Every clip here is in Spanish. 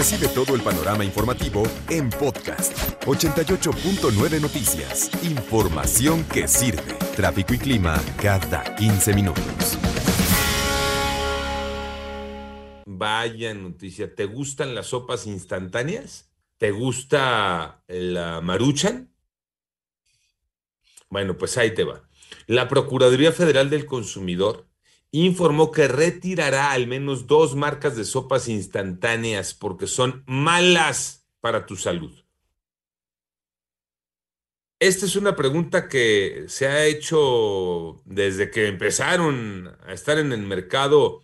Recibe todo el panorama informativo en podcast 88.9 Noticias. Información que sirve. Tráfico y clima cada 15 minutos. Vaya noticia. ¿Te gustan las sopas instantáneas? ¿Te gusta la maruchan? Bueno, pues ahí te va. La Procuraduría Federal del Consumidor informó que retirará al menos dos marcas de sopas instantáneas porque son malas para tu salud. Esta es una pregunta que se ha hecho desde que empezaron a estar en el mercado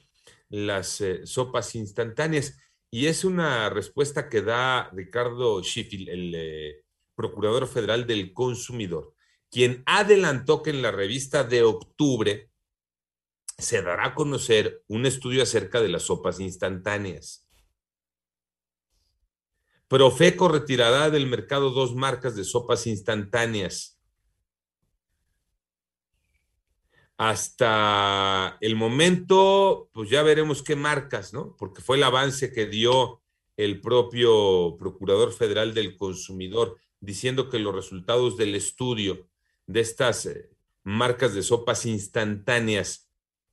las eh, sopas instantáneas y es una respuesta que da Ricardo Schiffel, el eh, Procurador Federal del Consumidor, quien adelantó que en la revista de octubre se dará a conocer un estudio acerca de las sopas instantáneas. Profeco retirará del mercado dos marcas de sopas instantáneas. Hasta el momento, pues ya veremos qué marcas, ¿no? Porque fue el avance que dio el propio Procurador Federal del Consumidor, diciendo que los resultados del estudio de estas eh, marcas de sopas instantáneas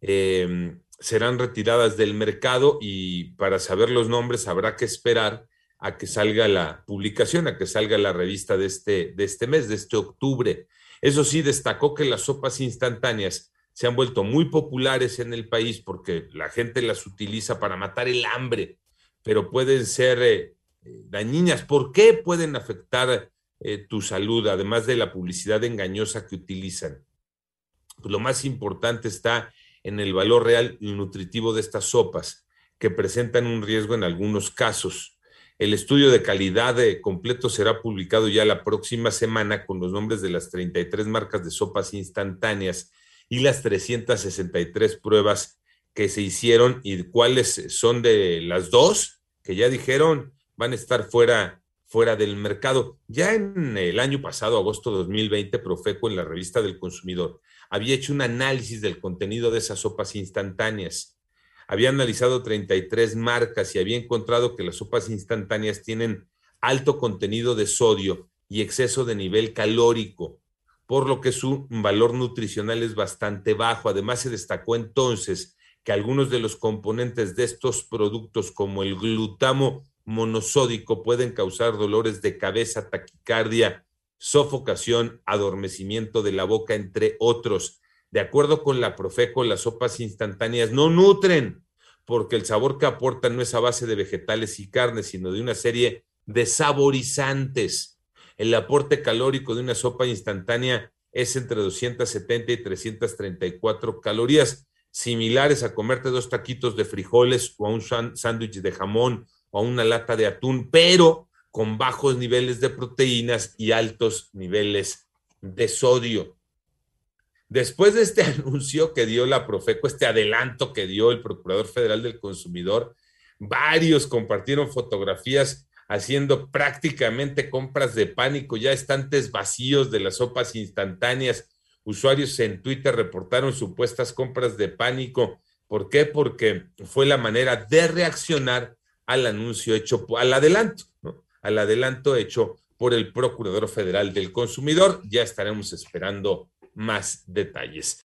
Em, serán retiradas del mercado y para saber los nombres habrá que esperar a que salga la publicación, a que salga la revista de este, de este mes, de este octubre. Eso sí, destacó que las sopas instantáneas se han vuelto muy populares en el país porque la gente las utiliza para matar el hambre, pero pueden ser eh, dañinas. ¿Por qué pueden afectar eh, tu salud, además de la publicidad engañosa que utilizan? Pues lo más importante está en el valor real y nutritivo de estas sopas, que presentan un riesgo en algunos casos. El estudio de calidad completo será publicado ya la próxima semana con los nombres de las 33 marcas de sopas instantáneas y las 363 pruebas que se hicieron y cuáles son de las dos que ya dijeron van a estar fuera fuera del mercado. Ya en el año pasado, agosto 2020, Profeco en la revista del consumidor había hecho un análisis del contenido de esas sopas instantáneas. Había analizado 33 marcas y había encontrado que las sopas instantáneas tienen alto contenido de sodio y exceso de nivel calórico, por lo que su valor nutricional es bastante bajo. Además, se destacó entonces que algunos de los componentes de estos productos, como el glutamo monosódico, pueden causar dolores de cabeza, taquicardia, sofocación, adormecimiento de la boca, entre otros. De acuerdo con la Profeco, las sopas instantáneas no nutren, porque el sabor que aportan no es a base de vegetales y carnes, sino de una serie de saborizantes. El aporte calórico de una sopa instantánea es entre 270 y 334 calorías, similares a comerte dos taquitos de frijoles o a un sándwich de jamón o a una lata de atún, pero con bajos niveles de proteínas y altos niveles de sodio. Después de este anuncio que dio la Profeco, este adelanto que dio el Procurador Federal del Consumidor, varios compartieron fotografías haciendo prácticamente compras de pánico, ya estantes vacíos de las sopas instantáneas. Usuarios en Twitter reportaron supuestas compras de pánico. ¿Por qué? Porque fue la manera de reaccionar al anuncio hecho, al adelanto, ¿no? al adelanto hecho por el Procurador Federal del Consumidor. Ya estaremos esperando más detalles.